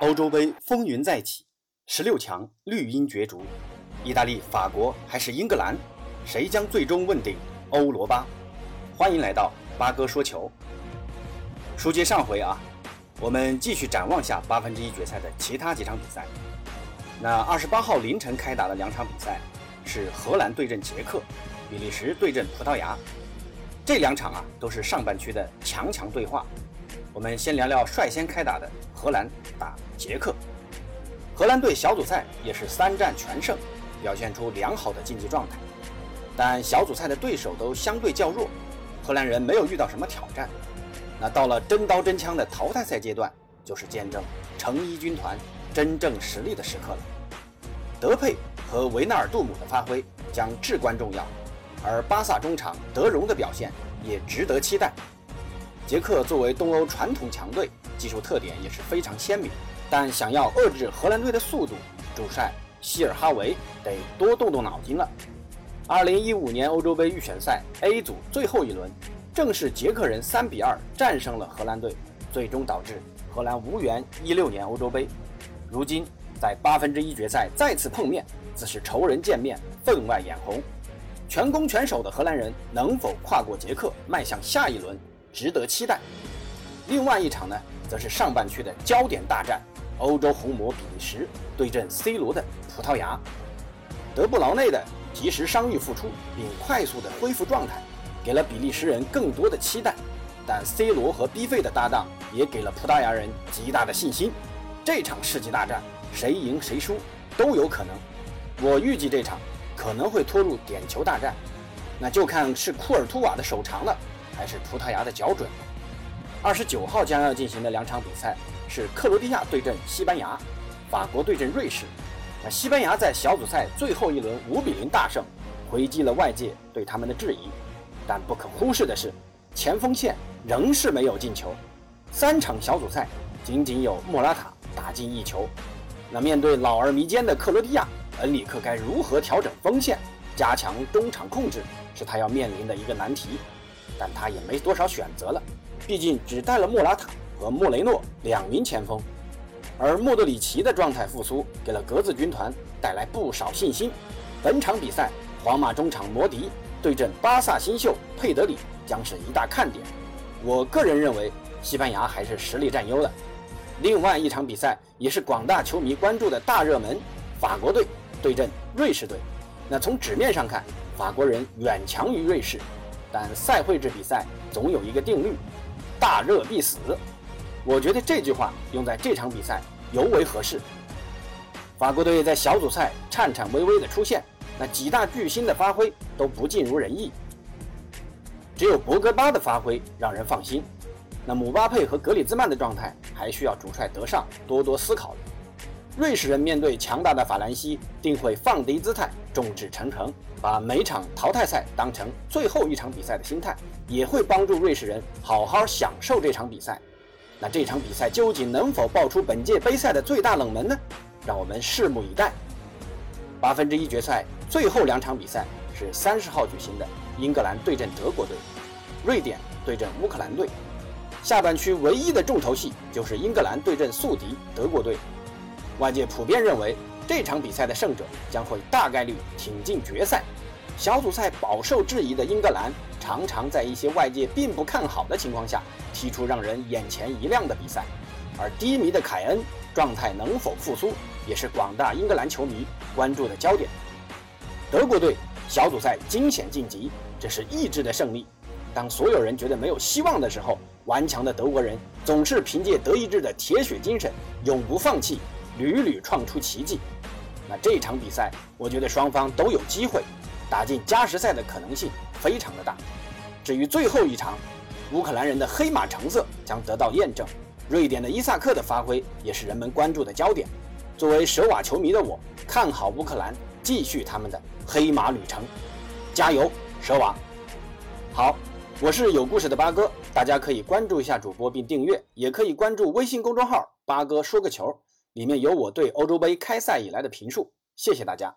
欧洲杯风云再起，十六强绿茵角逐，意大利、法国还是英格兰，谁将最终问鼎欧罗巴？欢迎来到八哥说球。书接上回啊，我们继续展望下八分之一决赛的其他几场比赛。那二十八号凌晨开打的两场比赛是荷兰对阵捷克，比利时对阵葡萄牙。这两场啊都是上半区的强强对话。我们先聊聊率先开打的荷兰打捷克。荷兰队小组赛也是三战全胜，表现出良好的竞技状态。但小组赛的对手都相对较弱，荷兰人没有遇到什么挑战。那到了真刀真枪的淘汰赛阶段，就是见证成衣军团真正实力的时刻了。德佩和维纳尔杜姆的发挥将至关重要，而巴萨中场德容的表现也值得期待。捷克作为东欧传统强队，技术特点也是非常鲜明。但想要遏制荷兰队的速度，主帅希尔哈维得多动动脑筋了。2015年欧洲杯预选赛 A 组最后一轮，正是捷克人3比2战胜了荷兰队，最终导致荷兰无缘16年欧洲杯。如今在八分之一决赛再次碰面，自是仇人见面，分外眼红。全攻全守的荷兰人能否跨过捷克，迈向下一轮？值得期待。另外一场呢，则是上半区的焦点大战：欧洲红魔比利时对阵 C 罗的葡萄牙。德布劳内的及时伤愈复出，并快速的恢复状态，给了比利时人更多的期待。但 C 罗和 B 费的搭档也给了葡萄牙人极大的信心。这场世纪大战，谁赢谁输都有可能。我预计这场可能会拖入点球大战，那就看是库尔图瓦的手长了。还是葡萄牙的脚准。二十九号将要进行的两场比赛是克罗地亚对阵西班牙，法国对阵瑞士。那西班牙在小组赛最后一轮五比零大胜，回击了外界对他们的质疑。但不可忽视的是，前锋线仍是没有进球。三场小组赛仅仅有莫拉塔打进一球。那面对老而弥坚的克罗地亚，恩里克该如何调整锋线，加强中场控制，是他要面临的一个难题。但他也没多少选择了，毕竟只带了莫拉塔和莫雷诺两名前锋，而莫德里奇的状态复苏给了格子军团带来不少信心。本场比赛，皇马中场摩迪对阵巴萨新秀佩德里将是一大看点。我个人认为，西班牙还是实力占优的。另外一场比赛也是广大球迷关注的大热门，法国队对阵瑞士队。那从纸面上看，法国人远强于瑞士。但赛会制比赛总有一个定律，大热必死。我觉得这句话用在这场比赛尤为合适。法国队在小组赛颤颤巍巍的出现，那几大巨星的发挥都不尽如人意，只有博格巴的发挥让人放心。那姆巴佩和格里兹曼的状态还需要主帅德尚多多思考。瑞士人面对强大的法兰西，定会放低姿态，众志成城，把每场淘汰赛当成最后一场比赛的心态，也会帮助瑞士人好好享受这场比赛。那这场比赛究竟能否爆出本届杯赛的最大冷门呢？让我们拭目以待。八分之一决赛最后两场比赛是三十号举行的，英格兰对阵德国队，瑞典对阵乌克兰队。下半区唯一的重头戏就是英格兰对阵宿敌德国队。外界普遍认为，这场比赛的胜者将会大概率挺进决赛。小组赛饱受质疑的英格兰，常常在一些外界并不看好的情况下，踢出让人眼前一亮的比赛。而低迷的凯恩状态能否复苏，也是广大英格兰球迷关注的焦点。德国队小组赛惊险晋级，这是意志的胜利。当所有人觉得没有希望的时候，顽强的德国人总是凭借德意志的铁血精神，永不放弃。屡屡创出奇迹，那这场比赛，我觉得双方都有机会打进加时赛的可能性非常的大。至于最后一场，乌克兰人的黑马成色将得到验证，瑞典的伊萨克的发挥也是人们关注的焦点。作为舍瓦球迷的我，看好乌克兰继续他们的黑马旅程，加油，舍瓦！好，我是有故事的八哥，大家可以关注一下主播并订阅，也可以关注微信公众号“八哥说个球”。里面有我对欧洲杯开赛以来的评述，谢谢大家。